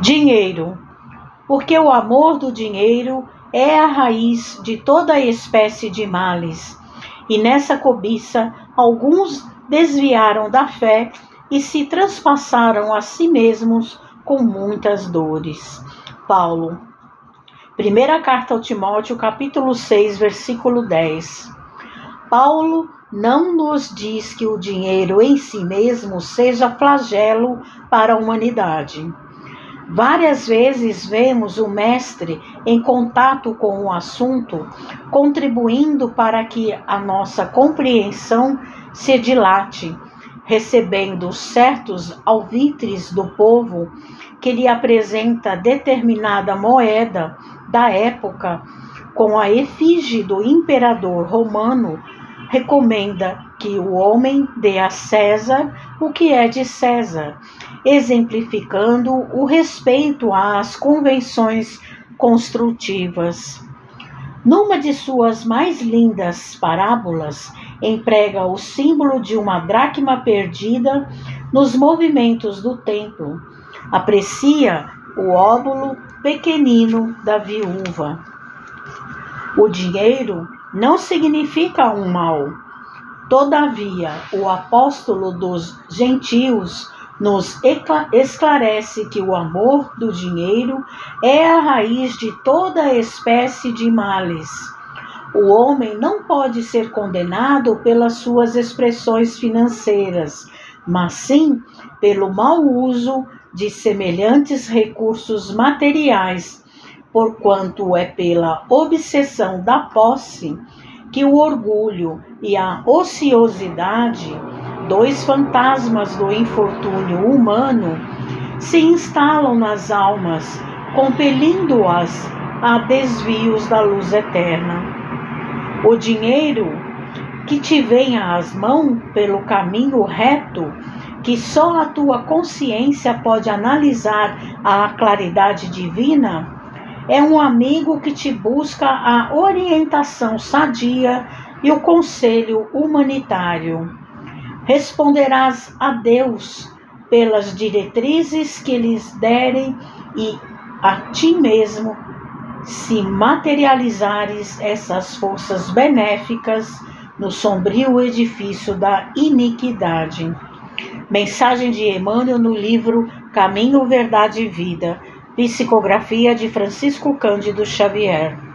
Dinheiro. Porque o amor do dinheiro é a raiz de toda espécie de males. E nessa cobiça, alguns desviaram da fé e se transpassaram a si mesmos com muitas dores. Paulo. Primeira carta ao Timóteo, capítulo 6, versículo 10. Paulo não nos diz que o dinheiro em si mesmo seja flagelo para a humanidade. Várias vezes vemos o mestre em contato com o assunto, contribuindo para que a nossa compreensão se dilate, recebendo certos alvitres do povo que lhe apresenta determinada moeda da época com a efígie do imperador romano recomenda que o homem dê a César o que é de César, exemplificando o respeito às convenções construtivas. Numa de suas mais lindas parábolas, emprega o símbolo de uma dracma perdida nos movimentos do templo. Aprecia o óvulo pequenino da viúva. O dinheiro não significa um mal. Todavia, o apóstolo dos gentios nos esclarece que o amor do dinheiro é a raiz de toda espécie de males. O homem não pode ser condenado pelas suas expressões financeiras, mas sim pelo mau uso de semelhantes recursos materiais porquanto é pela obsessão da posse que o orgulho e a ociosidade, dois fantasmas do infortúnio humano, se instalam nas almas, compelindo-as a desvios da luz eterna. O dinheiro que te venha às mãos pelo caminho reto, que só a tua consciência pode analisar a claridade divina, é um amigo que te busca a orientação sadia e o conselho humanitário. Responderás a Deus pelas diretrizes que lhes derem e a ti mesmo se materializares essas forças benéficas no sombrio edifício da iniquidade. Mensagem de Emmanuel no livro Caminho, Verdade e Vida Psicografia de Francisco Cândido Xavier.